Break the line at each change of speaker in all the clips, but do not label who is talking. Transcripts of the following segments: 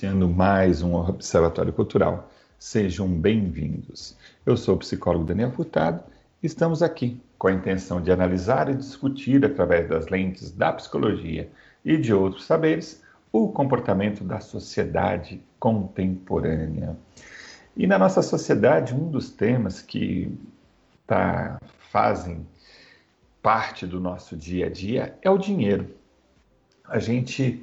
iniciando mais um Observatório Cultural. Sejam bem-vindos. Eu sou o psicólogo Daniel Furtado e estamos aqui com a intenção de analisar e discutir, através das lentes da psicologia e de outros saberes, o comportamento da sociedade contemporânea. E na nossa sociedade, um dos temas que tá, fazem parte do nosso dia a dia é o dinheiro. A gente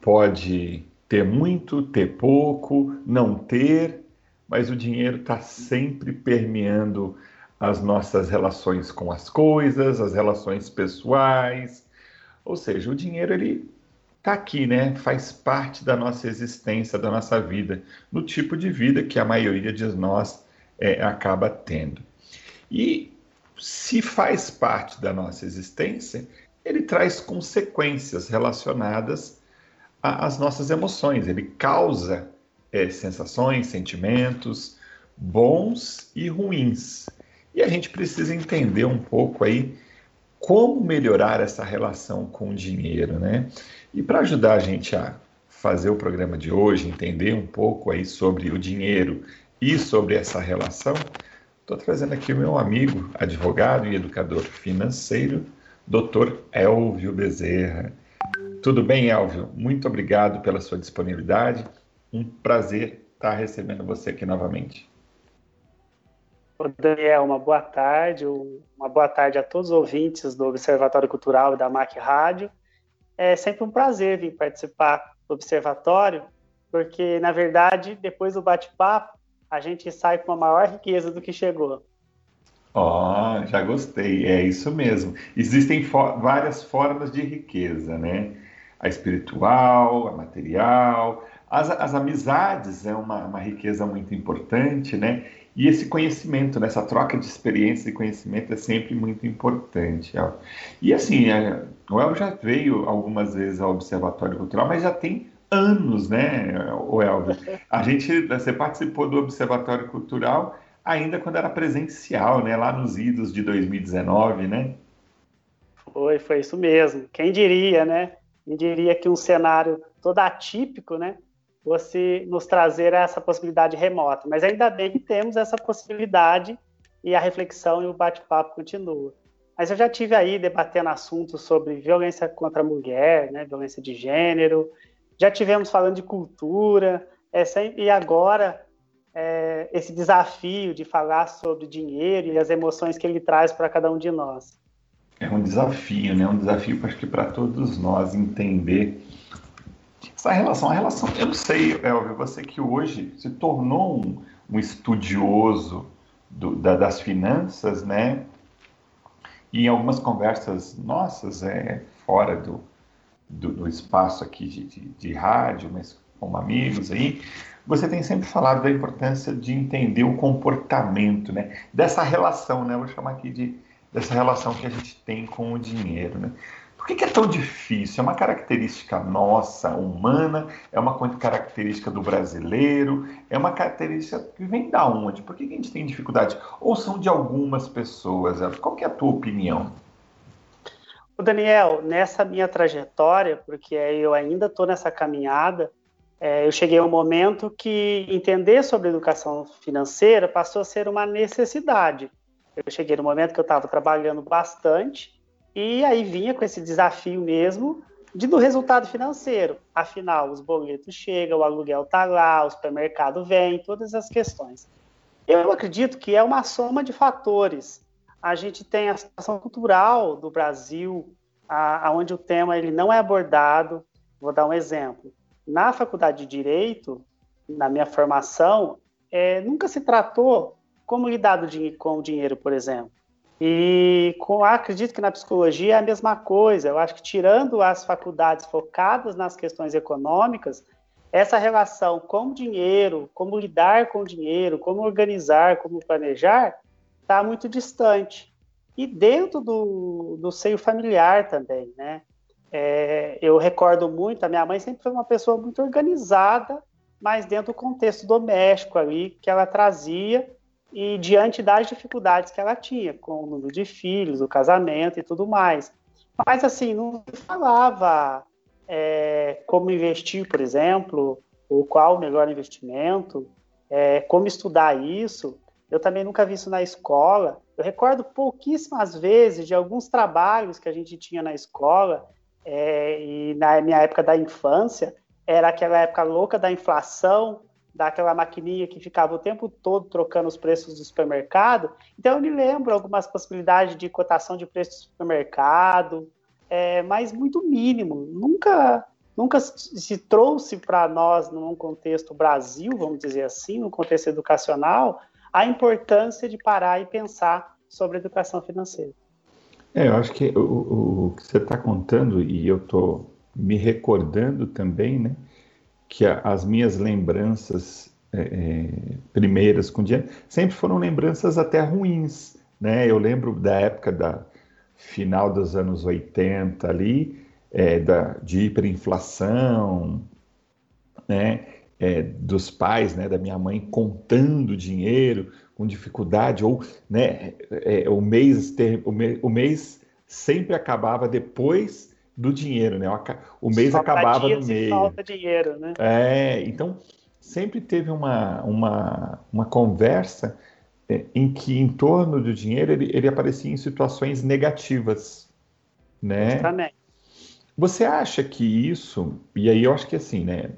pode ter muito, ter pouco, não ter, mas o dinheiro está sempre permeando as nossas relações com as coisas, as relações pessoais. Ou seja, o dinheiro ele está aqui, né? Faz parte da nossa existência, da nossa vida, no tipo de vida que a maioria de nós é, acaba tendo. E se faz parte da nossa existência, ele traz consequências relacionadas às nossas emoções. Ele causa é, sensações, sentimentos bons e ruins. E a gente precisa entender um pouco aí como melhorar essa relação com o dinheiro, né? E para ajudar a gente a fazer o programa de hoje, entender um pouco aí sobre o dinheiro e sobre essa relação, estou trazendo aqui o meu amigo, advogado e educador financeiro, Dr. Elvio Bezerra. Tudo bem, Elvio? Muito obrigado pela sua disponibilidade. Um prazer estar recebendo você aqui novamente.
Daniel, uma boa tarde, uma boa tarde a todos os ouvintes do Observatório Cultural e da MAC Rádio. É sempre um prazer vir participar do Observatório, porque, na verdade, depois do bate-papo, a gente sai com uma maior riqueza do que chegou.
Ó, oh, já gostei, é isso mesmo. Existem fo várias formas de riqueza, né? A espiritual, a material, as, as amizades é uma, uma riqueza muito importante, né? E esse conhecimento, né? essa troca de experiência e conhecimento é sempre muito importante. E assim, é, o El já veio algumas vezes ao Observatório Cultural, mas já tem anos, né, o Elvio? A gente, você participou do Observatório Cultural ainda quando era presencial, né? Lá nos idos de 2019, né?
Foi, foi isso mesmo. Quem diria, né? Quem diria que um cenário todo atípico, né? Fosse nos trazer essa possibilidade remota. Mas ainda bem que temos essa possibilidade e a reflexão e o bate-papo continua. Mas eu já tive aí debatendo assuntos sobre violência contra a mulher, né? Violência de gênero. Já tivemos falando de cultura. É, e agora é, esse desafio de falar sobre dinheiro e as emoções que ele traz para cada um de nós.
É um desafio, né? Um desafio, acho que para todos nós entender essa relação. A relação, eu não sei, Elvio, você que hoje se tornou um, um estudioso do, da, das finanças, né? E em algumas conversas nossas, é, fora do, do, do espaço aqui de, de, de rádio, mas como amigos aí, você tem sempre falado da importância de entender o comportamento, né? Dessa relação, né? Vou chamar aqui de dessa relação que a gente tem com o dinheiro, né? Por que, que é tão difícil? É uma característica nossa, humana? É uma característica do brasileiro? É uma característica que vem da onde? Por que, que a gente tem dificuldade? Ou são de algumas pessoas? Qual que é a tua opinião?
O Daniel, nessa minha trajetória, porque eu ainda estou nessa caminhada, é, eu cheguei a um momento que entender sobre educação financeira passou a ser uma necessidade. Eu cheguei no momento que eu estava trabalhando bastante e aí vinha com esse desafio mesmo de, do resultado financeiro. Afinal, os boletos chegam, o aluguel está lá, o supermercado vem, todas as questões. Eu acredito que é uma soma de fatores. A gente tem a situação cultural do Brasil, aonde o tema ele não é abordado. Vou dar um exemplo na faculdade de Direito, na minha formação, é, nunca se tratou como lidar com o dinheiro, por exemplo. E com, acredito que na psicologia é a mesma coisa. Eu acho que tirando as faculdades focadas nas questões econômicas, essa relação com o dinheiro, como lidar com o dinheiro, como organizar, como planejar, está muito distante. E dentro do, do seio familiar também, né? É, eu recordo muito, a minha mãe sempre foi uma pessoa muito organizada, mas dentro do contexto doméstico ali que ela trazia e diante das dificuldades que ela tinha, com o número de filhos, o casamento e tudo mais. Mas assim, não falava é, como investir, por exemplo, ou qual o melhor investimento, é, como estudar isso. Eu também nunca vi isso na escola. Eu recordo pouquíssimas vezes de alguns trabalhos que a gente tinha na escola, é, e na minha época da infância, era aquela época louca da inflação, daquela maquininha que ficava o tempo todo trocando os preços do supermercado. Então eu me lembro algumas possibilidades de cotação de preço do supermercado, é, mas muito mínimo. Nunca, nunca se trouxe para nós, num contexto Brasil, vamos dizer assim, no contexto educacional, a importância de parar e pensar sobre educação financeira.
É, eu acho que o, o que você está contando, e eu estou me recordando também, né, que a, as minhas lembranças é, é, primeiras com dinheiro sempre foram lembranças até ruins, né? Eu lembro da época da final dos anos 80 ali, é, da, de hiperinflação, né? É, dos pais, né, da minha mãe contando dinheiro com dificuldade, ou né, é, o, mês ter, o, mês, o mês sempre acabava depois do dinheiro, né? O mês falta acabava no meio.
Falta dinheiro, né?
É, então sempre teve uma, uma, uma conversa é, em que em torno do dinheiro ele, ele aparecia em situações negativas, né?
Justamente.
Você acha que isso, e aí eu acho que assim, né?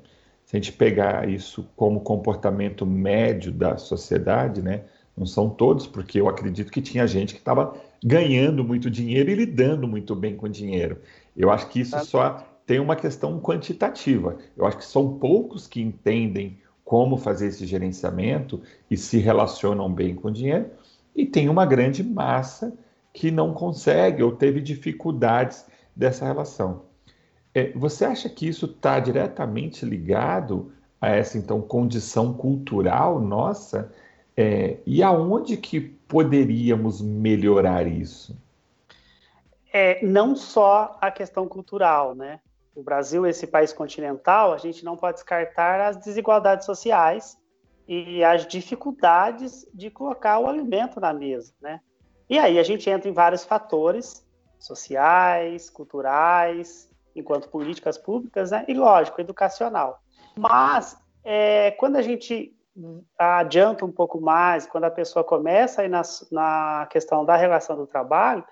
Se a gente pegar isso como comportamento médio da sociedade, né? Não são todos, porque eu acredito que tinha gente que estava ganhando muito dinheiro e lidando muito bem com dinheiro. Eu acho que isso tá. só tem uma questão quantitativa. Eu acho que são poucos que entendem como fazer esse gerenciamento e se relacionam bem com o dinheiro, e tem uma grande massa que não consegue ou teve dificuldades dessa relação. É, você acha que isso está diretamente ligado a essa então condição cultural nossa? É, e aonde que poderíamos melhorar isso?
É, não só a questão cultural, né? O Brasil, esse país continental, a gente não pode descartar as desigualdades sociais e as dificuldades de colocar o alimento na mesa, né? E aí a gente entra em vários fatores sociais, culturais, enquanto políticas públicas, né? E lógico, educacional. Mas é, quando a gente adianta um pouco mais, quando a pessoa começa aí na, na questão da relação do trabalho,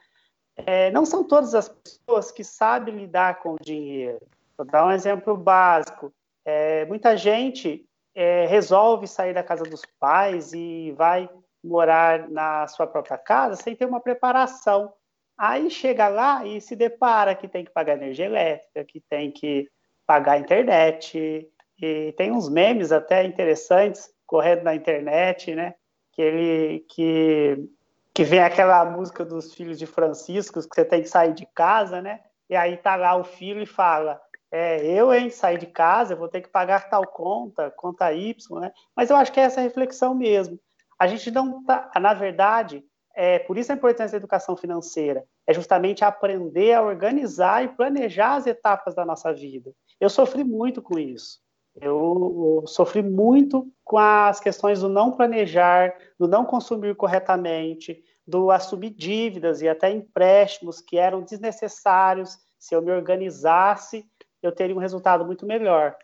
é, não são todas as pessoas que sabem lidar com o dinheiro. Vou dar um exemplo básico. É, muita gente é, resolve sair da casa dos pais e vai morar na sua própria casa sem ter uma preparação. Aí chega lá e se depara que tem que pagar energia elétrica, que tem que pagar internet, e tem uns memes até interessantes correndo na internet, né? Que ele que que vem aquela música dos filhos de Francisco, que você tem que sair de casa, né? E aí tá lá o filho e fala: é, eu, hein, sair de casa, eu vou ter que pagar tal conta, conta Y, né? Mas eu acho que é essa reflexão mesmo. A gente não tá, na verdade, é, por isso a importância da educação financeira, é justamente aprender a organizar e planejar as etapas da nossa vida. Eu sofri muito com isso. Eu, sofri muito com as questões do não planejar, do não consumir corretamente, do assumir dívidas e até empréstimos que eram desnecessários. Se eu me organizasse, eu teria um resultado muito melhor.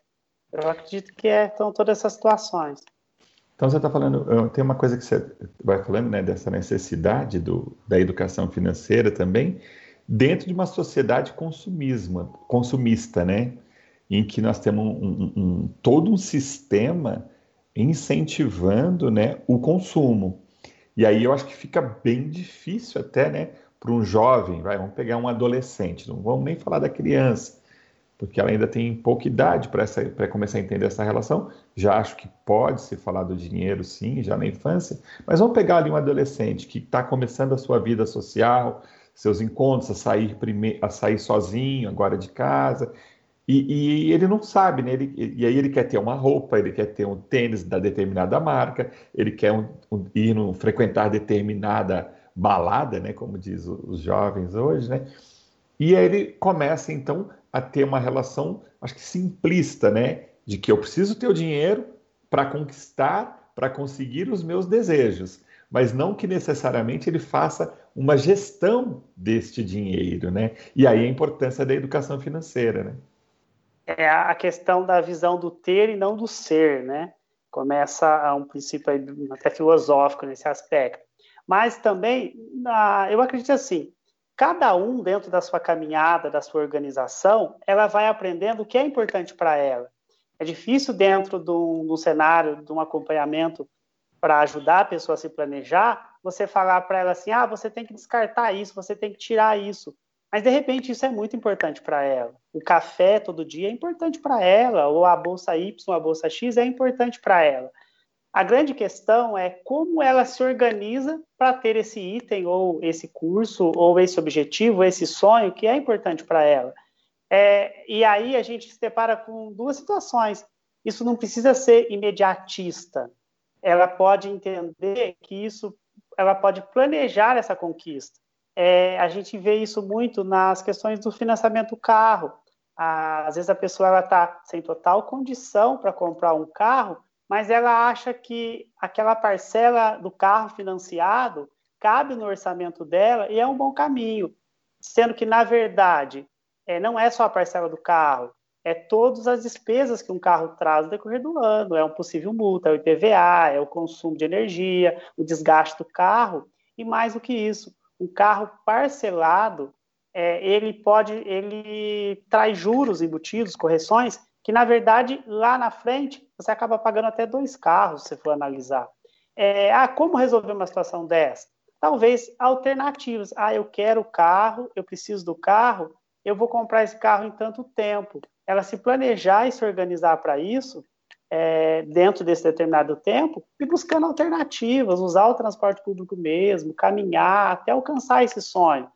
Eu acredito que é, são todas essas situações.
Então você está falando, tem uma coisa que você vai falando, né, dessa necessidade do, da educação financeira também, dentro de uma sociedade consumismo, consumista, né? Em que nós temos um, um, um, todo um sistema incentivando né, o consumo. E aí eu acho que fica bem difícil até né, para um jovem, vai, vamos pegar um adolescente, não vamos nem falar da criança, porque ela ainda tem pouca idade para começar a entender essa relação. Já acho que pode se falar do dinheiro, sim, já na infância, mas vamos pegar ali um adolescente que está começando a sua vida social, seus encontros, a sair, prime... a sair sozinho agora de casa, e, e, ele não sabe, né? Ele, e aí ele quer ter uma roupa, ele quer ter um tênis da determinada marca, ele quer um, um, ir no, frequentar determinada balada, né? Como diz os jovens hoje, né? E aí ele começa então a ter uma relação, acho que simplista, né? De que eu preciso ter o dinheiro para conquistar, para conseguir os meus desejos, mas não que necessariamente ele faça uma gestão deste dinheiro, né? E aí a importância da educação financeira, né?
É a questão da visão do ter e não do ser, né? Começa um princípio até filosófico nesse aspecto. Mas também, eu acredito assim, cada um dentro da sua caminhada, da sua organização, ela vai aprendendo o que é importante para ela. É difícil dentro do, do cenário, de um acompanhamento para ajudar a pessoa a se planejar, você falar para ela assim, ah, você tem que descartar isso, você tem que tirar isso. Mas de repente isso é muito importante para ela. O café todo dia é importante para ela, ou a bolsa Y, a bolsa X é importante para ela. A grande questão é como ela se organiza para ter esse item, ou esse curso, ou esse objetivo, esse sonho que é importante para ela. É, e aí a gente se depara com duas situações. Isso não precisa ser imediatista. Ela pode entender que isso, ela pode planejar essa conquista. É, a gente vê isso muito nas questões do financiamento do carro. Às vezes a pessoa está sem total condição para comprar um carro, mas ela acha que aquela parcela do carro financiado cabe no orçamento dela e é um bom caminho, sendo que, na verdade, é, não é só a parcela do carro, é todas as despesas que um carro traz no decorrer do ano, é um possível multa, é o IPVA, é o consumo de energia, o desgaste do carro, e mais do que isso, um carro parcelado, é, ele pode, ele traz juros embutidos, correções, que na verdade lá na frente você acaba pagando até dois carros, se for analisar. É, ah, como resolver uma situação dessa? Talvez alternativas. Ah, eu quero o carro, eu preciso do carro, eu vou comprar esse carro em tanto tempo. Ela se planejar e se organizar para isso, é, dentro desse determinado tempo, e buscando alternativas, usar o transporte público mesmo, caminhar até alcançar esse sonho.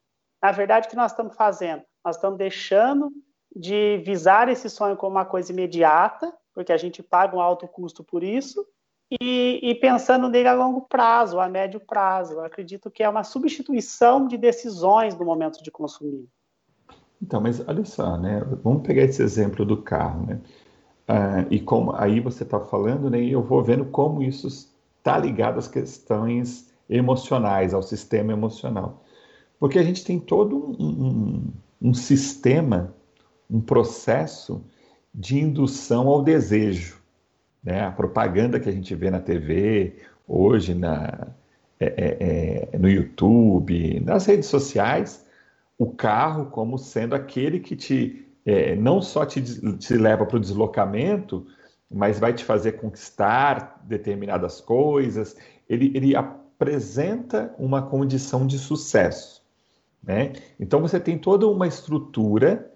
Na verdade, o que nós estamos fazendo? Nós estamos deixando de visar esse sonho como uma coisa imediata, porque a gente paga um alto custo por isso, e, e, pensando nele a longo prazo, a médio prazo. Eu acredito que é uma substituição de decisões no momento de consumir.
Então, mas olha só, né? Vamos pegar esse exemplo do carro, né? Ah, e como aí você está falando, né? Eu vou vendo como isso está ligado às questões emocionais, ao sistema emocional, porque a gente tem todo um, um, um sistema um processo de indução ao desejo. Né? A propaganda que a gente vê na TV, hoje na, é, é, é, no YouTube, nas redes sociais, o carro como sendo aquele que te é, não só te, te leva para o deslocamento, mas vai te fazer conquistar determinadas coisas. Ele, ele apresenta uma condição de sucesso. Né? Então você tem toda uma estrutura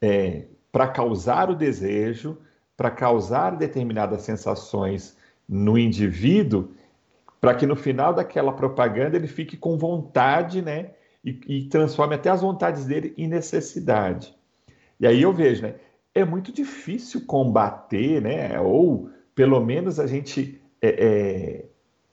é, para causar o desejo, para causar determinadas sensações no indivíduo, para que no final daquela propaganda ele fique com vontade, né? E, e, transforme até as vontades dele em necessidade. E aí eu vejo, né? É muito difícil combater, né? Ou pelo menos a gente é, é,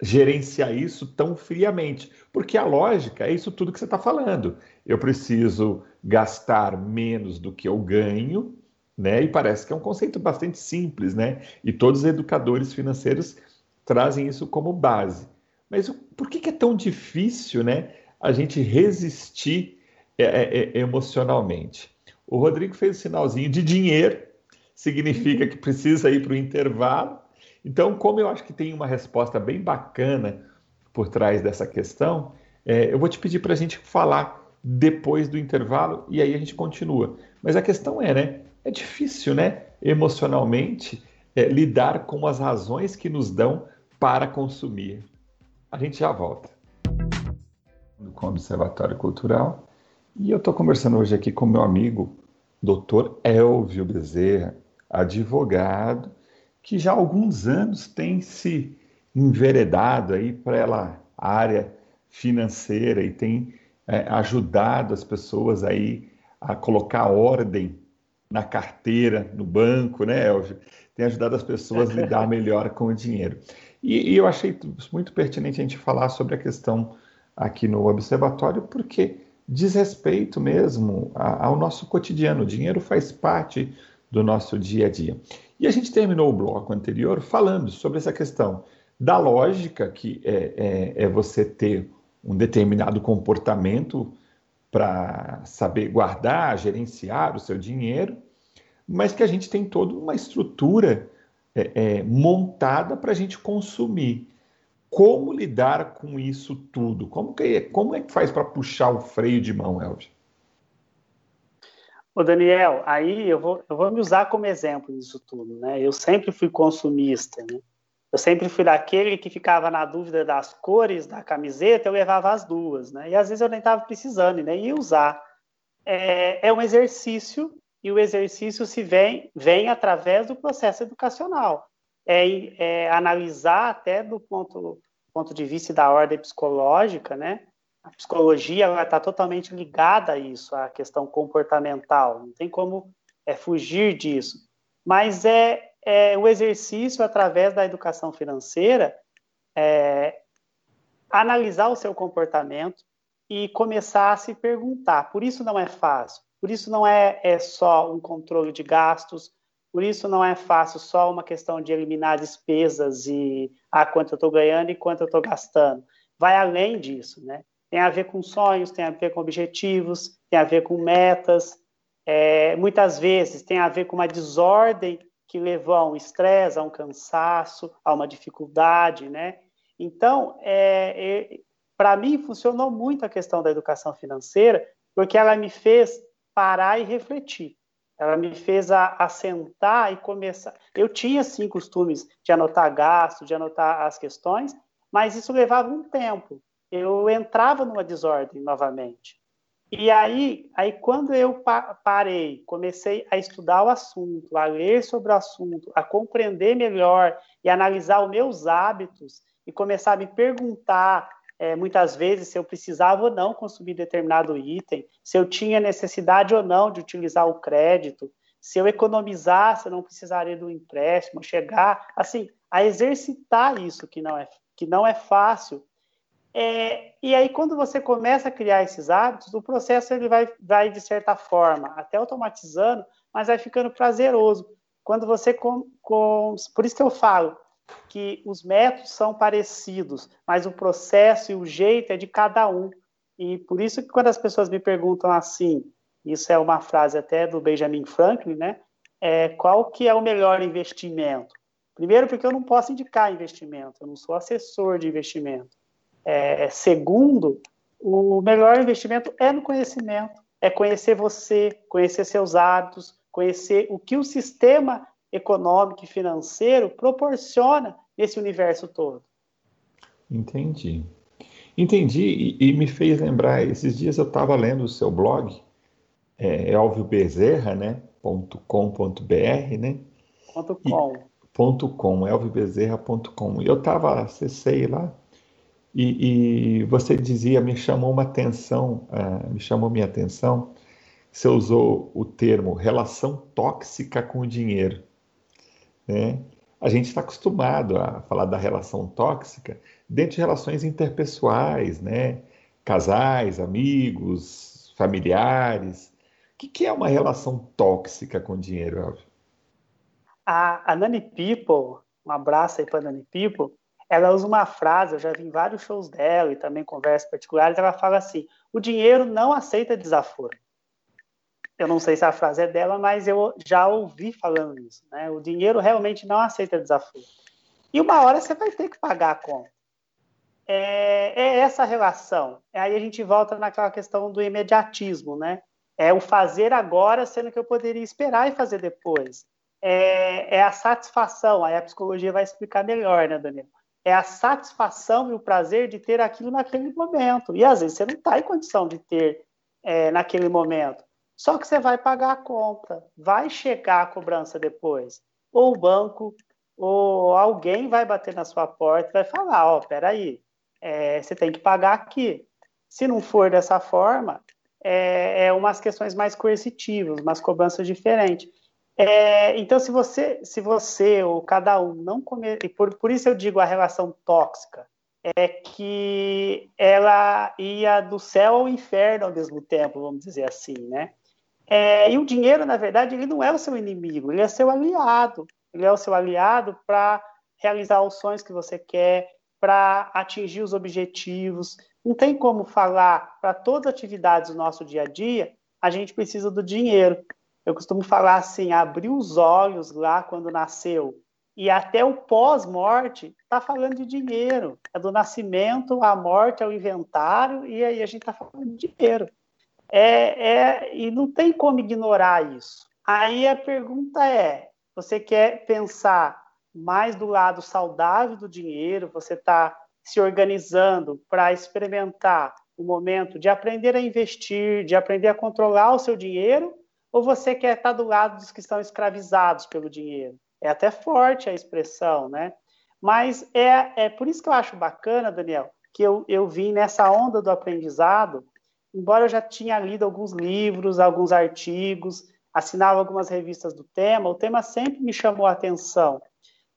gerenciar isso tão friamente, porque a lógica é isso tudo que você está falando. Eu preciso gastar menos do que eu ganho, né? E parece que é um conceito bastante simples, né? E todos os educadores financeiros trazem isso como base. Mas por que, é tão difícil, né? A gente resistir é, é, é, emocionalmente. O Rodrigo fez o sinalzinho de dinheiro, significa que precisa ir para o intervalo. Então, como eu acho que tem uma resposta bem bacana por trás dessa questão, é, eu vou te pedir para a gente falar depois do intervalo e aí a gente continua. Mas a questão é, né? É difícil, né? Emocionalmente, é, lidar com as razões que nos dão para consumir. A gente já volta. Com o Observatório Cultural. E eu estou conversando hoje aqui com meu amigo, Dr. Elvio Bezerra, advogado, que já há alguns anos tem se enveredado aí para a área financeira e tem é, ajudado as pessoas aí a colocar ordem na carteira, no banco, né, Elvio? Tem ajudado as pessoas a lidar melhor com o dinheiro. E, e, eu achei muito pertinente a gente falar sobre a questão aqui no observatório, porque diz respeito mesmo ao nosso cotidiano. O dinheiro faz parte do nosso dia a dia. E a gente terminou o bloco anterior falando sobre essa questão da lógica que é, é, é você ter um determinado comportamento para saber guardar, gerenciar o seu dinheiro, mas que a gente tem toda uma estrutura é, é, montada para a gente consumir. Como lidar com isso tudo? Como, que, como é que faz para puxar o freio de mão, Elvio?
Ô Daniel, aí eu vou, eu vou me usar como exemplo nisso tudo, né? Eu sempre fui consumista, né? Eu sempre fui daquele que ficava na dúvida das cores da camiseta, eu levava as duas, né? E às vezes eu nem estava precisando e nem ia usar. É, é um exercício e o exercício se vem, vem através do processo educacional. É, é analisar até do ponto, ponto de vista da ordem psicológica, né? A psicologia está totalmente ligada a isso, à questão comportamental. Não tem como é, fugir disso. Mas é, é o exercício através da educação financeira é, analisar o seu comportamento e começar a se perguntar. Por isso não é fácil. Por isso não é, é só um controle de gastos. Por isso não é fácil só uma questão de eliminar despesas e ah, quanto eu estou ganhando e quanto eu estou gastando. Vai além disso, né? Tem a ver com sonhos, tem a ver com objetivos, tem a ver com metas. É, muitas vezes tem a ver com uma desordem que levou a um estresse, a um cansaço, a uma dificuldade, né? Então, é, é, para mim, funcionou muito a questão da educação financeira, porque ela me fez parar e refletir. Ela me fez assentar e começar. Eu tinha, sim, costumes de anotar gastos, de anotar as questões, mas isso levava um tempo. Eu entrava numa desordem novamente. E aí, aí quando eu parei, comecei a estudar o assunto, a ler sobre o assunto, a compreender melhor e analisar os meus hábitos e começar a me perguntar é, muitas vezes se eu precisava ou não consumir determinado item, se eu tinha necessidade ou não de utilizar o crédito, se eu economizasse, eu não precisaria do empréstimo, chegar assim a exercitar isso que não é que não é fácil é, e aí, quando você começa a criar esses hábitos, o processo ele vai, vai, de certa forma, até automatizando, mas vai ficando prazeroso. Quando você. Com, com, por isso que eu falo que os métodos são parecidos, mas o processo e o jeito é de cada um. E por isso que quando as pessoas me perguntam assim, isso é uma frase até do Benjamin Franklin, né? É, qual que é o melhor investimento? Primeiro, porque eu não posso indicar investimento, eu não sou assessor de investimento. É, segundo, o melhor investimento é no conhecimento, é conhecer você, conhecer seus hábitos, conhecer o que o sistema econômico e financeiro proporciona nesse universo todo.
Entendi. Entendi e, e me fez lembrar, esses dias eu estava lendo o seu blog, é, elviobezerra, né, .com.br, né?
Ponto .com.
E, ponto .com. E eu estava, acessei lá, e, e, você dizia, me chamou uma atenção, uh, me chamou minha atenção, você usou o termo relação tóxica com o dinheiro. Né? A gente está acostumado a falar da relação tóxica dentro de relações interpessoais, né? casais, amigos, familiares. O que, que é uma relação tóxica com dinheiro, Elvio?
A, a Nani People, um abraço aí para a Nani People, ela usa uma frase, eu já vi em vários shows dela e também conversas particulares, ela fala assim: o dinheiro não aceita desaforo. Eu não sei se a frase é dela, mas eu já ouvi falando isso. Né? O dinheiro realmente não aceita desaforo. E uma hora você vai ter que pagar a conta. É, é essa relação. Aí a gente volta naquela questão do imediatismo, né? É o fazer agora, sendo que eu poderia esperar e fazer depois. É, é a satisfação. Aí a psicologia vai explicar melhor, né, Daniel? é a satisfação e o prazer de ter aquilo naquele momento. E às vezes você não está em condição de ter é, naquele momento. Só que você vai pagar a conta, vai chegar a cobrança depois. Ou o banco, ou alguém vai bater na sua porta e vai falar: Ó, oh, peraí, é, você tem que pagar aqui. Se não for dessa forma, é, é umas questões mais coercitivas, umas cobranças diferentes. É, então, se você, se você ou cada um não comer, e por, por isso eu digo a relação tóxica, é que ela ia do céu ao inferno ao mesmo tempo, vamos dizer assim, né? É, e o dinheiro, na verdade, ele não é o seu inimigo, ele é seu aliado. Ele é o seu aliado para realizar os sonhos que você quer, para atingir os objetivos. Não tem como falar para todas as atividades do nosso dia a dia, a gente precisa do dinheiro. eu costumo falar assim, abriu os olhos lá quando nasceu, e até o pós-morte está falando de dinheiro. É do nascimento à morte, ao inventário, e aí a gente está falando de dinheiro. É, é, e não tem como ignorar isso. Aí a pergunta é: você quer pensar mais do lado saudável do dinheiro? Você está se organizando para experimentar o momento de aprender a investir, de aprender a controlar o seu dinheiro? Ou você quer estar tá do lado dos que estão escravizados pelo dinheiro? É até forte a expressão, né? Mas é, é por isso que eu acho bacana, Daniel, que eu, eu vim nessa onda do aprendizado, embora eu já tinha lido alguns livros, alguns artigos, assinava algumas revistas do tema, o tema sempre me chamou a atenção.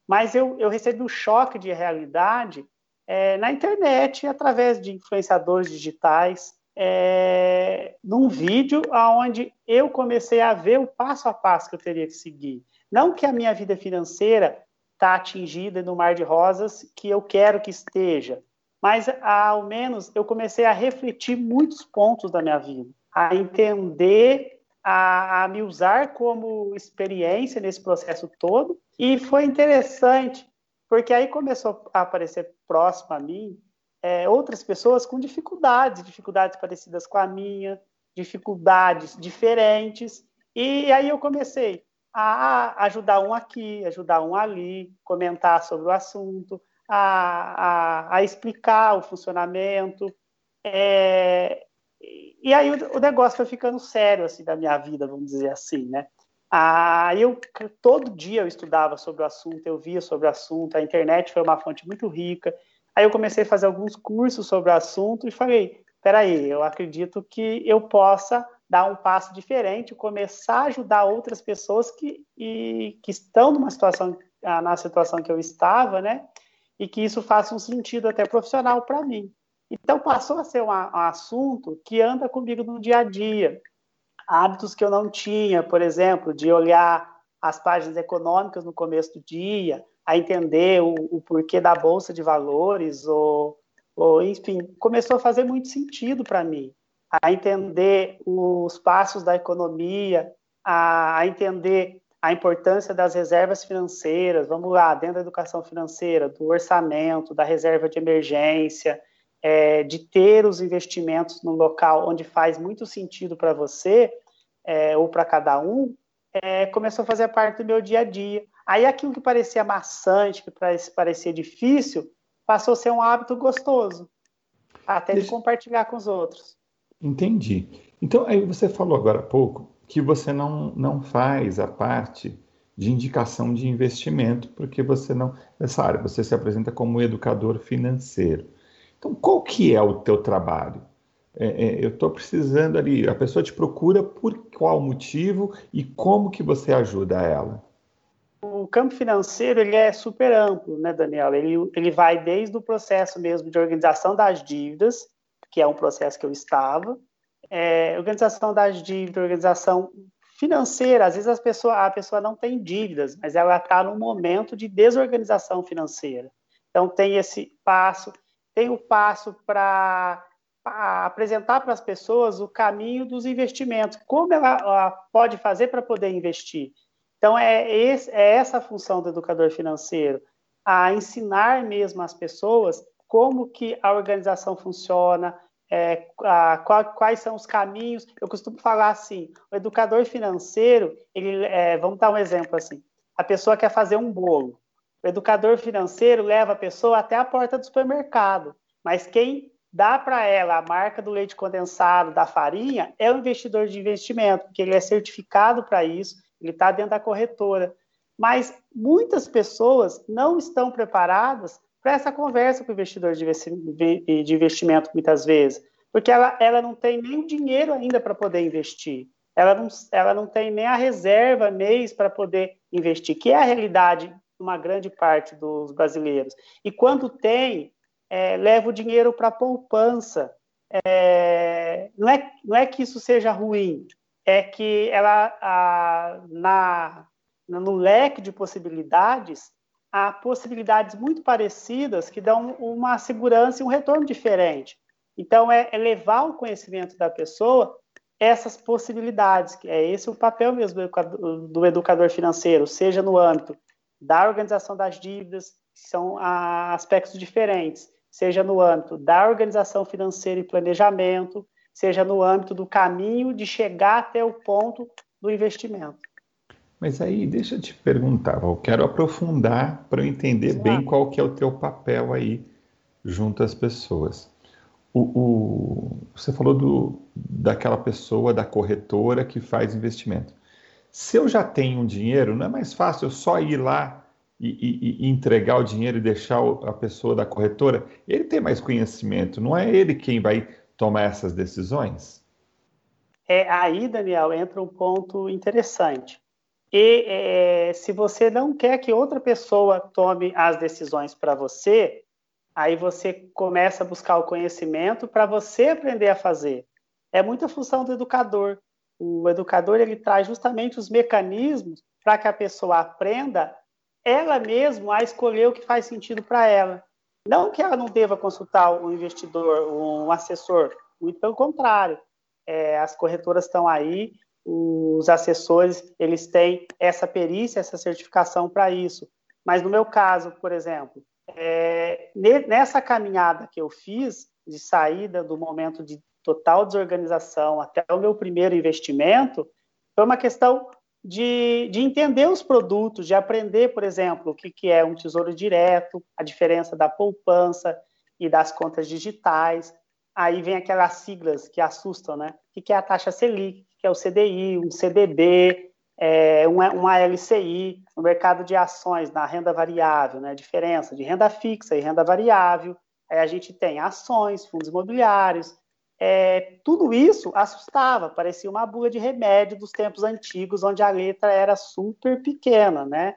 Mas eu, eu recebi um choque de realidade é, na internet, através de influenciadores digitais, é, num vídeo onde eu comecei a ver o passo a passo que eu teria que seguir. Não que a minha vida financeira está atingida no mar de rosas que eu quero que esteja, mas ao menos eu comecei a refletir muitos pontos da minha vida, a entender, a, a me usar como experiência nesse processo todo. E foi interessante, porque aí começou a aparecer próximo a mim é, outras pessoas com dificuldades, dificuldades parecidas com a minha, dificuldades diferentes. E aí eu comecei a ajudar um aqui, ajudar um ali, comentar sobre o assunto, a, a, a explicar o funcionamento. É, e aí o, o, negócio foi ficando sério assim da minha vida, vamos dizer assim, né? Aí eu todo dia eu estudava sobre o assunto, eu via sobre o assunto, a internet foi uma fonte muito rica. Aí eu comecei a fazer alguns cursos sobre o assunto e falei, peraí, eu acredito que eu possa dar um passo diferente, começar a ajudar outras pessoas que, e, que estão numa situação, ah, na situação que eu estava, né? E que isso faça um sentido até profissional para mim. Então passou a ser um, um assunto que anda comigo no dia a dia. Hábitos que eu não tinha, por exemplo, de olhar as páginas econômicas no começo do dia, a entender o, o porquê da bolsa de valores, ou, ou enfim, começou a fazer muito sentido para mim a entender os passos da economia, a, a entender a importância das reservas financeiras, vamos lá, dentro da educação financeira, do orçamento, da reserva de emergência, é, de ter os investimentos no local onde faz muito sentido para você é, ou para cada um, é, começou a fazer parte do meu dia a dia. Aí aquilo que parecia maçante, que parecia difícil, passou a ser um hábito gostoso, até Deixa... de compartilhar com os outros.
Entendi. Então, aí você falou agora há pouco que você não, não faz a parte de indicação de investimento, porque você não. Nessa área, você se apresenta como educador financeiro. Então, qual que é o teu trabalho? É, é, eu estou precisando ali, a pessoa te procura por qual motivo e como que você ajuda ela?
O campo financeiro ele é super amplo, né, Daniel? Ele, ele vai desde o processo mesmo de organização das dívidas, que é um processo que eu estava. É, organização das dívidas, organização financeira, às vezes as a pessoa não tem dívidas, mas ela está num momento de desorganização financeira. Então, tem esse passo, tem o passo para apresentar para as pessoas o caminho dos investimentos, como ela, ela pode fazer para poder investir. Então, é, esse, é essa a função do educador financeiro, a ensinar mesmo as pessoas como que a organização funciona, é, a, qual, quais são os caminhos. Eu costumo falar assim, o educador financeiro, ele, é, vamos dar um exemplo assim, a pessoa quer fazer um bolo. O educador financeiro leva a pessoa até a porta do supermercado, mas quem dá para ela a marca do leite condensado, da farinha, é o investidor de investimento, porque ele é certificado para isso, ele está dentro da corretora. Mas muitas pessoas não estão preparadas para essa conversa com o investidor de investimento, muitas vezes, porque ela, ela não tem nem o dinheiro ainda para poder investir, ela não, ela não tem nem a reserva mês para poder investir, que é a realidade de uma grande parte dos brasileiros. E quando tem, é, leva o dinheiro para a poupança. É, não, é, não é que isso seja ruim, é que ela, a, na, no leque de possibilidades, há possibilidades muito parecidas que dão uma segurança e um retorno diferente. Então, é, é levar o conhecimento da pessoa essas possibilidades. É esse o papel mesmo do educador financeiro, seja no âmbito da organização das dívidas, que são aspectos diferentes, seja no âmbito da organização financeira e planejamento, seja no âmbito do caminho de chegar até o ponto do investimento.
Mas aí, deixa eu te perguntar, eu quero aprofundar para eu entender Sim. bem qual que é o teu papel aí junto às pessoas. O, o, você falou do, daquela pessoa, da corretora que faz investimento. Se eu já tenho um dinheiro, não é mais fácil eu só ir lá e, e, e, entregar o dinheiro e deixar a pessoa da corretora? Ele tem mais conhecimento, não é ele quem vai tomar essas decisões?
É, aí, Daniel, entra um ponto interessante. E é, se você não quer que outra pessoa tome as decisões para você, aí você começa a buscar o conhecimento para você aprender a fazer. É muita função do educador. O educador ele traz justamente os mecanismos para que a pessoa aprenda ela mesma a escolher o que faz sentido para ela. Não que ela não deva consultar um investidor, um assessor, muito pelo contrário. É, as corretoras estão aí, os assessores eles têm essa perícia, essa certificação para isso. Mas no meu caso, por exemplo, é, nessa caminhada que eu fiz de saída do momento de total desorganização até o meu primeiro investimento, foi uma questão de, de entender os produtos, de aprender, por exemplo, o que, que é um tesouro direto, a diferença da poupança e das contas digitais. Aí vem aquelas siglas que assustam, né? O que é a taxa Selic, que é o CDI, um CDB, é, uma, uma LCI, no mercado de ações, na renda variável, né, diferença de renda fixa e renda variável. Aí a gente tem ações, fundos imobiliários. É, tudo isso assustava, parecia uma bula de remédio dos tempos antigos, onde a letra era super pequena, né?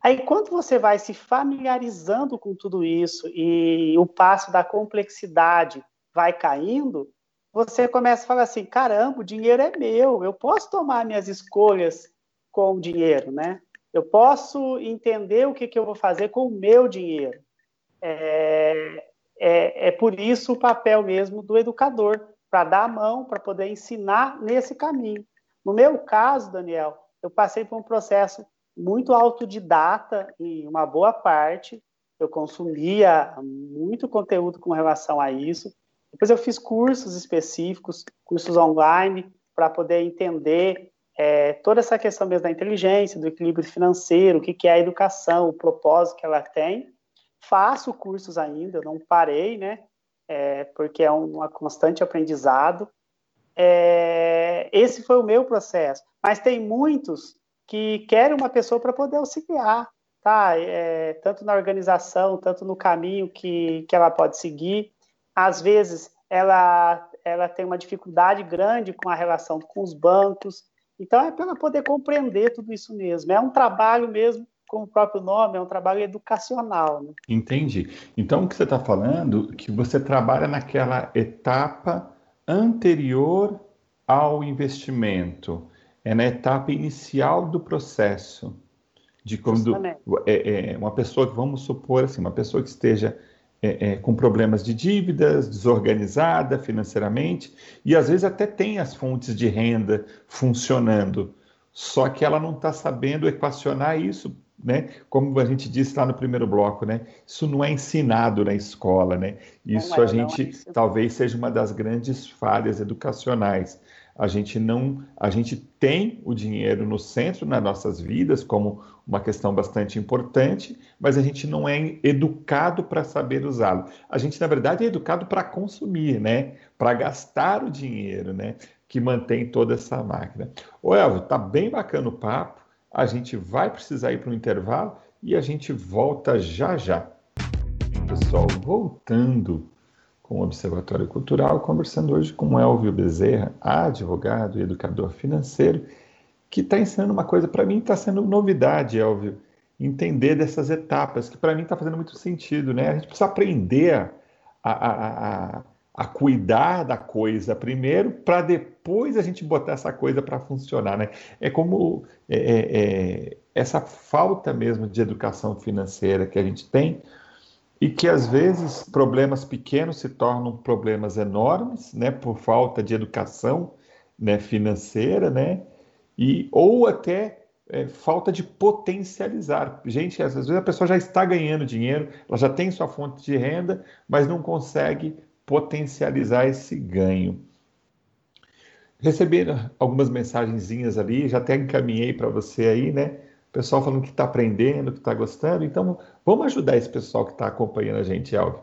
Aí, quando você vai se familiarizando com tudo isso e o passo da complexidade vai caindo, você começa a falar assim: caramba, o dinheiro é meu, eu posso tomar minhas escolhas com o dinheiro, né? Eu posso entender o que, que eu vou fazer com o meu dinheiro. É, é, é por isso o papel mesmo do educador, para dar a mão, para poder ensinar nesse caminho. No meu caso, Daniel, eu passei por um processo muito autodidata em uma boa parte. Eu consumia muito conteúdo com relação a isso. Depois eu fiz cursos específicos, cursos online, para poder entender é, toda essa questão mesmo da inteligência, do equilíbrio financeiro, o que, que é a educação, o propósito que ela tem. Faço cursos ainda, não parei, né? É, porque é um, um constante aprendizado. É, esse foi o meu processo. Mas tem muitos que querem uma pessoa para poder auxiliar, tá? É, tanto na organização, tanto no caminho que, que ela pode seguir às vezes ela, ela tem uma dificuldade grande com a relação com os bancos. Então é para poder compreender tudo isso mesmo. É um trabalho mesmo, como o próprio nome, é um trabalho educacional. Né?
Entendi. Então o que você está falando que você trabalha naquela etapa anterior ao investimento, é na etapa inicial do processo de quando é, é, uma pessoa que vamos supor assim, uma pessoa que esteja é, é, com problemas de dívidas, desorganizada financeiramente, e às vezes até tem as fontes de renda funcionando, só que ela não está sabendo equacionar isso, né? Como a gente disse lá no primeiro bloco, né? Isso não é ensinado na escola, né? Isso é, a gente é isso. talvez seja uma das grandes falhas educacionais a gente não, a gente tem o dinheiro no centro nas nossas vidas como uma questão bastante importante, mas a gente não é educado para saber usá-lo. A gente na verdade é educado para consumir, né? Para gastar o dinheiro, né? Que mantém toda essa máquina. Ô Elvio, tá bem bacana o papo. A gente vai precisar ir para um intervalo e a gente volta já já. Pessoal, voltando com o Observatório Cultural, conversando hoje com Elvio Bezerra, advogado e educador financeiro, que está ensinando uma coisa, para mim está sendo novidade, Elvio, entender dessas etapas, que para mim está fazendo muito sentido, né? A gente precisa aprender a, a, a, a cuidar da coisa primeiro, para depois a gente botar essa coisa para funcionar, né? É como é, é, é, essa falta mesmo de educação financeira que a gente tem, e que às vezes problemas pequenos se tornam problemas enormes, né, por falta de educação né, financeira, né? E, ou até é, falta de potencializar. Gente, às vezes a pessoa já está ganhando dinheiro, ela já tem sua fonte de renda, mas não consegue potencializar esse ganho. Recebi algumas mensagenzinhas ali, já até encaminhei para você aí, né? Pessoal falando que está aprendendo, que está gostando. Então, vamos ajudar esse pessoal que está acompanhando a gente, Elvio.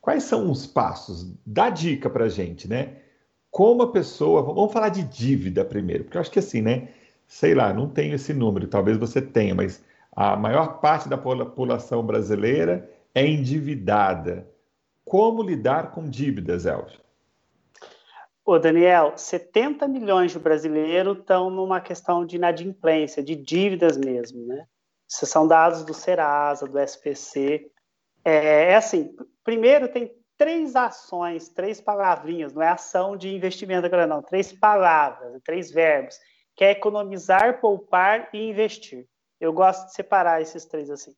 Quais são os passos? Dá dica para a gente, né? Como a pessoa. Vamos falar de dívida primeiro, porque eu acho que assim, né? Sei lá, não tenho esse número, talvez você tenha, mas a maior parte da população brasileira é endividada. Como lidar com dívidas, Elvio?
Ô, Daniel, 70 milhões de brasileiros estão numa questão de inadimplência, de dívidas mesmo, né? Esses são dados do Serasa, do SPC. É, é assim, primeiro tem três ações, três palavrinhas, não é ação de investimento agora não, três palavras, três verbos, que é economizar, poupar e investir. Eu gosto de separar esses três assim.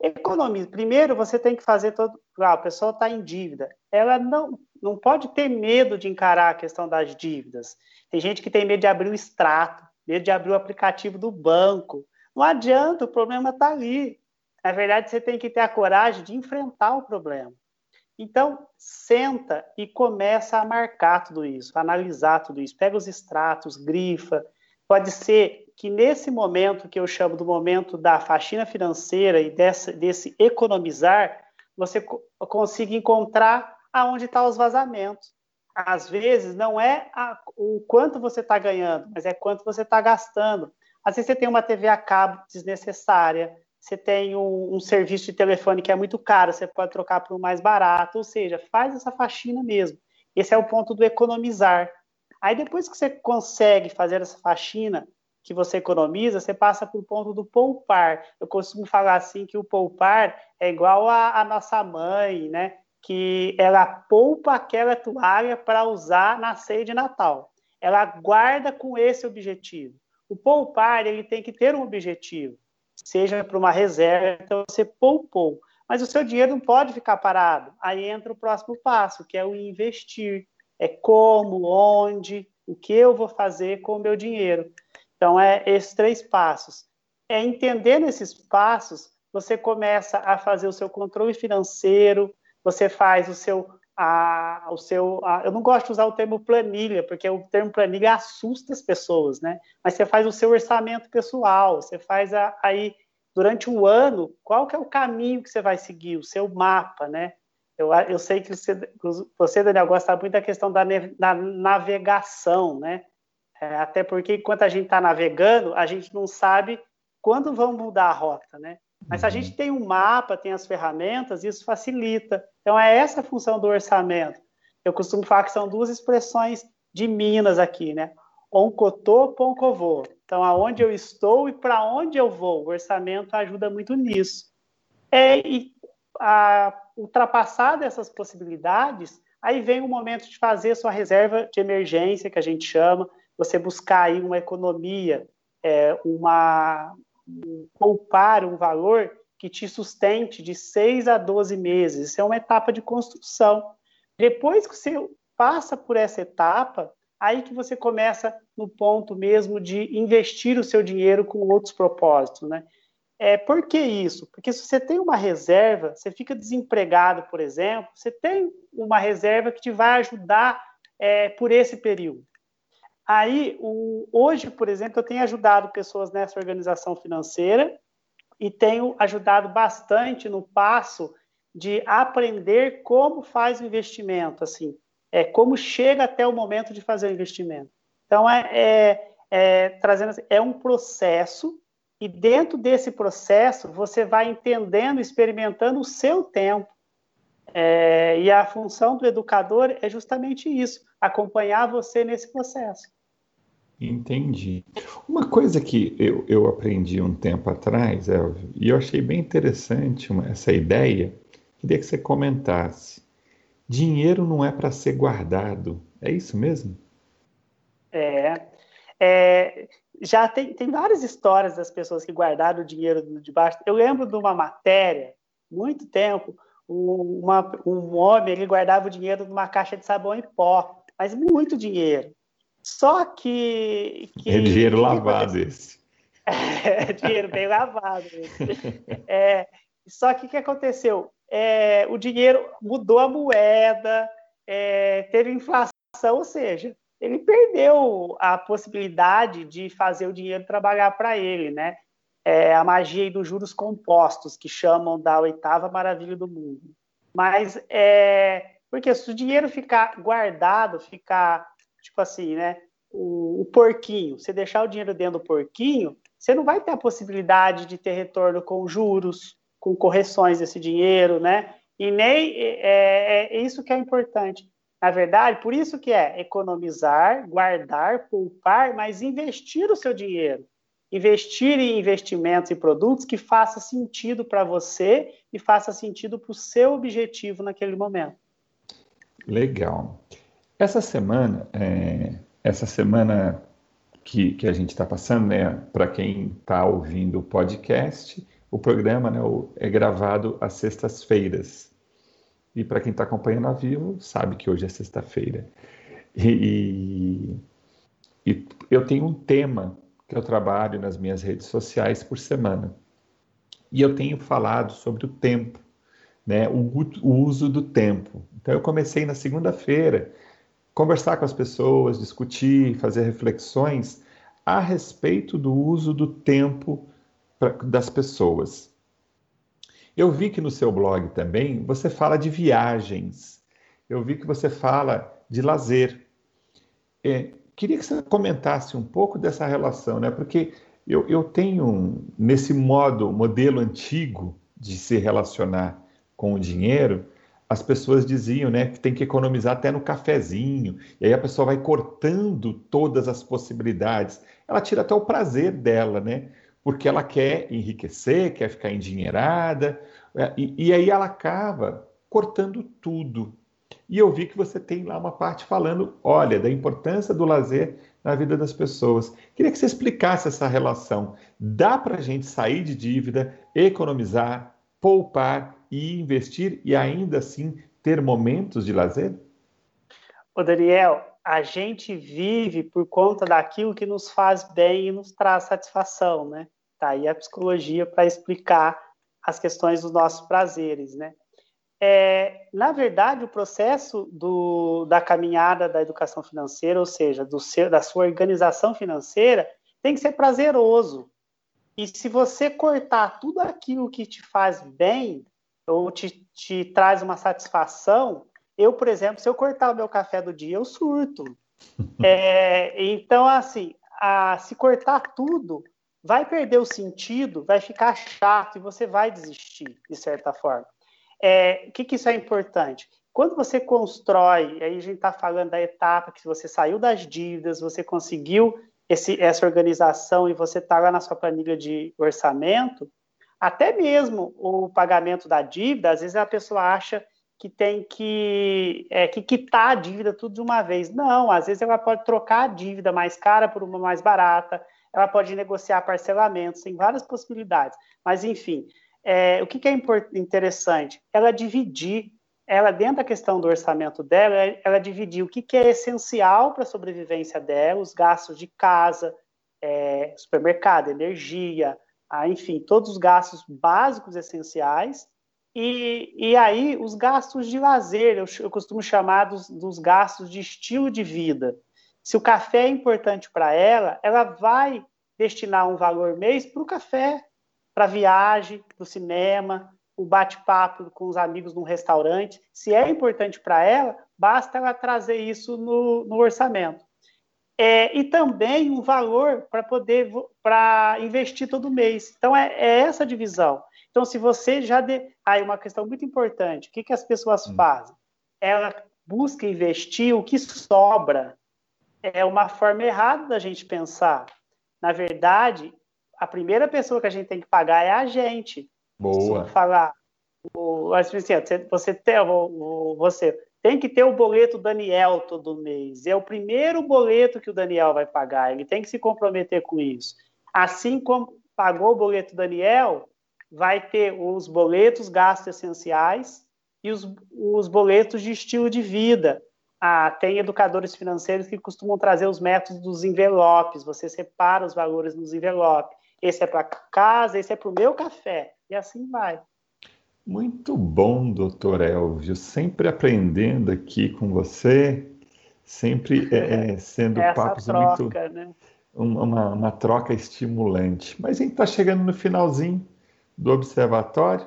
Economia. Primeiro, você tem que fazer todo. Ah, a pessoa está em dívida. Ela não, não pode ter medo de encarar a questão das dívidas. Tem gente que tem medo de abrir o extrato, medo de abrir o aplicativo do banco. Não adianta, o problema está ali. Na verdade, você tem que ter a coragem de enfrentar o problema. Então, senta e começa a marcar tudo isso, analisar tudo isso. Pega os extratos, grifa. Pode ser que nesse momento que eu chamo do momento da faxina financeira e desse economizar, você consiga encontrar aonde estão tá os vazamentos. Às vezes não é a, o quanto você está ganhando, mas é quanto você está gastando. Às vezes você tem uma TV a cabo desnecessária, você tem um, um, serviço de telefone que é muito caro, você pode trocar por um mais barato, ou seja, faz essa faxina mesmo. Esse é o ponto do economizar. Aí depois que você consegue fazer essa faxina, que você economiza, você passa para o ponto do poupar. Eu costumo falar assim que o poupar é igual a, a nossa mãe, né? Que ela poupa aquela toalha para usar na ceia de Natal. Ela guarda com esse objetivo. O poupar, ele tem que ter um objetivo, seja para uma reserva, então você poupou. Mas o seu dinheiro não pode ficar parado. Aí entra o próximo passo, que é o investir. É como, onde, o que eu vou fazer com o meu dinheiro. Então, é esses três passos. É entendendo esses passos, você começa a fazer o seu controle financeiro, você faz o seu. A, o seu a, eu não gosto de usar o termo planilha, porque o termo planilha assusta as pessoas, né? Mas você faz o seu orçamento pessoal, você faz a, aí, durante um ano, qual que é o caminho que você vai seguir, o seu mapa, né? Eu, eu sei que você, você, Daniel, gosta muito da questão da, da navegação, né? É, até porque enquanto a gente está navegando, a gente não sabe quando vamos mudar a rota, né? Mas se a gente tem um mapa, tem as ferramentas, isso facilita. Então, é essa a função do orçamento. Eu costumo falar que são duas expressões de Minas aqui, né? Oncotô, poncovô. Então, aonde eu estou e para onde eu vou. O orçamento ajuda muito nisso. É, e a, ultrapassar essas possibilidades, aí vem o momento de fazer sua reserva de emergência, que a gente chama, você buscar aí uma economia, é, uma, poupar um valor que te sustente de 6 a 12 meses. Isso é uma etapa de construção. Depois que você passa por essa etapa, aí que você começa no ponto mesmo de investir o seu dinheiro com outros propósitos, né? É, por que isso? Porque se você tem uma reserva, você fica desempregado, por exemplo, você tem uma reserva que te vai ajudar é, por esse período. Aí, o, hoje, por exemplo, eu tenho ajudado pessoas nessa organização financeira e tenho ajudado bastante no passo de aprender como faz o investimento, assim, é como chega até o momento de fazer o investimento. Então, é, é, é trazendo assim, é um processo e dentro desse processo você vai entendendo, experimentando o seu tempo. É, e a função do educador é justamente isso, acompanhar você nesse processo.
Entendi. Uma coisa que eu, eu aprendi um tempo atrás, Elvio, e eu achei bem interessante uma, essa ideia, queria que você comentasse. Dinheiro não é para ser guardado, é isso mesmo?
É, é, já tem, tem várias histórias das pessoas que guardaram o dinheiro debaixo. Eu lembro de uma matéria, muito tempo, uma, um homem ele guardava o dinheiro numa caixa de sabão em pó, mas muito dinheiro. Só que. que
é dinheiro lavado esse.
É, dinheiro bem lavado. É, só que o que aconteceu? É, o dinheiro mudou a moeda, é, teve inflação, ou seja, ele perdeu a possibilidade de fazer o dinheiro trabalhar para ele, né? É a magia dos juros compostos, que chamam da oitava maravilha do mundo. Mas, é, porque se o dinheiro ficar guardado, ficar, tipo assim, né? O, o porquinho, você deixar o dinheiro dentro do porquinho, você não vai ter a possibilidade de ter retorno com juros, com correções desse dinheiro, né? E nem é, é, é isso que é importante. Na verdade, por isso que é economizar, guardar, poupar, mas investir o seu dinheiro. Investir em investimentos e produtos que faça sentido para você e faça sentido para o seu objetivo naquele momento.
Legal. Essa semana, é, essa semana que, que a gente está passando, né, para quem está ouvindo o podcast, o programa né, é gravado às sextas-feiras. E para quem está acompanhando a vivo, sabe que hoje é sexta-feira. E, e, eu tenho um tema que eu trabalho nas minhas redes sociais por semana. E eu tenho falado sobre o tempo, né, o, o uso do tempo. Então eu comecei na segunda-feira conversar com as pessoas, discutir, fazer reflexões a respeito do uso do tempo pra, das pessoas. Eu vi que no seu blog também você fala de viagens. Eu vi que você fala de lazer. É, queria que você comentasse um pouco dessa relação, né? Porque eu, eu tenho nesse modo, modelo antigo de se relacionar com o dinheiro, as pessoas diziam, né, que tem que economizar até no cafezinho, e aí a pessoa vai cortando todas as possibilidades. Ela tira até o prazer dela, né? Porque ela quer enriquecer, quer ficar endinheirada, é, e, e aí ela acaba cortando tudo. E eu vi que você tem lá uma parte falando, olha, da importância do lazer na vida das pessoas. Queria que você explicasse essa relação. Dá para a gente sair de dívida, economizar, poupar e investir e ainda assim ter momentos de lazer?
Ô Daniel, a gente vive por conta daquilo que nos faz bem e nos traz satisfação, né? Tá aí a psicologia para explicar as questões dos nossos prazeres, né? É, na verdade, o processo do, da caminhada da educação financeira, ou seja, do seu, da sua organização financeira, tem que ser prazeroso. E se você cortar tudo aquilo que te faz bem, ou te, te traz uma satisfação. Eu, por exemplo, se eu cortar o meu café do dia, eu surto. É, então, assim, a, se cortar tudo, vai perder o sentido, vai ficar chato e você vai desistir, de certa forma. É, o que, que isso é importante? Quando você constrói, aí a gente está falando da etapa que você saiu das dívidas, você conseguiu esse, essa organização e você está lá na sua planilha de orçamento, até mesmo o pagamento da dívida, às vezes a pessoa acha que tem que, é, que quitar a dívida tudo de uma vez. Não, às vezes ela pode trocar a dívida mais cara por uma mais barata, ela pode negociar parcelamentos, tem várias possibilidades. Mas, enfim, é, o que, que é interessante? Ela dividir, ela dentro da questão do orçamento dela, ela dividir o que, que é essencial para a sobrevivência dela, os gastos de casa, é, supermercado, energia, a, enfim, todos os gastos básicos essenciais, e, e aí os gastos de lazer, eu, eu costumo chamar dos, dos gastos de estilo de vida. Se o café é importante para ela, ela vai destinar um valor mês para o café, para a viagem, para o cinema, o bate-papo com os amigos num restaurante. Se é importante para ela, basta ela trazer isso no, no orçamento é, e também um valor para poder para investir todo mês. Então é, é, essa divisão. Então se você já de... aí uma questão muito importante, o que, que as pessoas hum. fazem? Ela busca investir o que sobra. É uma forma errada da gente pensar. Na verdade, a primeira pessoa que a gente tem que pagar é a gente.
Boa.
falar, o, assim, você, tem, você tem que ter o boleto Daniel todo mês. É o primeiro boleto que o Daniel vai pagar. Ele tem que se comprometer com isso. Assim como pagou o boleto Daniel, vai ter os boletos gastos essenciais e os, os boletos de estilo de vida. Ah, tem educadores financeiros que costumam trazer os métodos dos envelopes. Você separa os valores nos envelopes. Esse é para casa, esse é para o meu café. E assim vai.
Muito bom, doutor Elvio. Sempre aprendendo aqui com você, sempre é, é sendo
Essa
papos
troca,
muito.
Né?
Uma, uma troca estimulante. Mas a gente está chegando no finalzinho do observatório.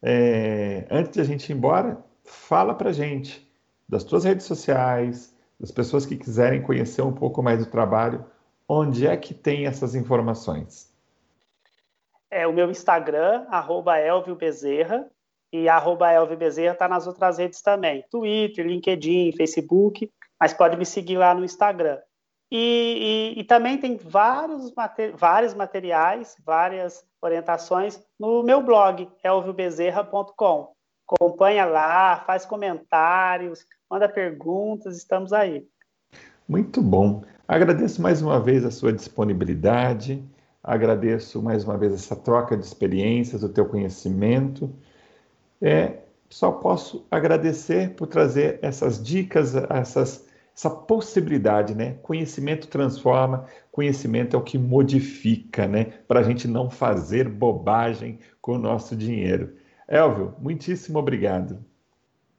É, antes de a gente ir embora, fala para gente das tuas redes sociais, das pessoas que quiserem conhecer um pouco mais do trabalho, onde é que tem essas informações?
É o meu Instagram, arroba Elvio Bezerra, e arroba Elvio Bezerra está nas outras redes também, Twitter, LinkedIn, Facebook, mas pode me seguir lá no Instagram. E, e, e também tem vários, vários materiais, várias orientações no meu blog, elviobezerra.com. Acompanha lá, faz comentários, manda perguntas, estamos aí.
Muito bom. Agradeço mais uma vez a sua disponibilidade, agradeço mais uma vez essa troca de experiências, o teu conhecimento. É, só posso agradecer por trazer essas dicas, essas, essa possibilidade, né? Conhecimento transforma, conhecimento é o que modifica, né? Para a gente não fazer bobagem com o nosso dinheiro. Elvio, muitíssimo obrigado.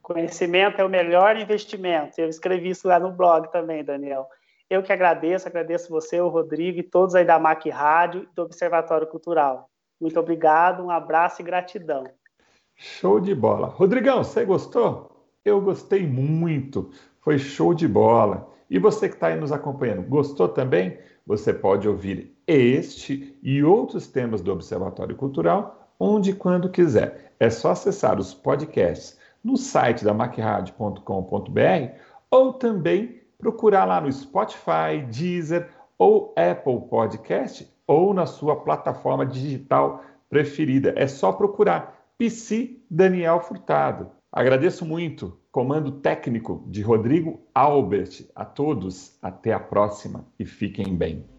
Conhecimento é o melhor investimento. Eu escrevi isso lá no blog também, Daniel. Eu que agradeço, agradeço você, o Rodrigo e todos aí da MAC Rádio e do Observatório Cultural. Muito obrigado, um abraço e gratidão.
Show de bola. Rodrigão, você gostou? Eu gostei muito. Foi show de bola. E você que está aí nos acompanhando, gostou também? Você pode ouvir este e outros temas do Observatório Cultural onde e quando quiser. É só acessar os podcasts no site da macradio.com.br ou também procurar lá no Spotify, Deezer ou Apple Podcast ou na sua plataforma digital preferida. É só procurar PC Daniel Furtado. Agradeço muito. Comando técnico de Rodrigo Albert. A todos, até a próxima e fiquem bem.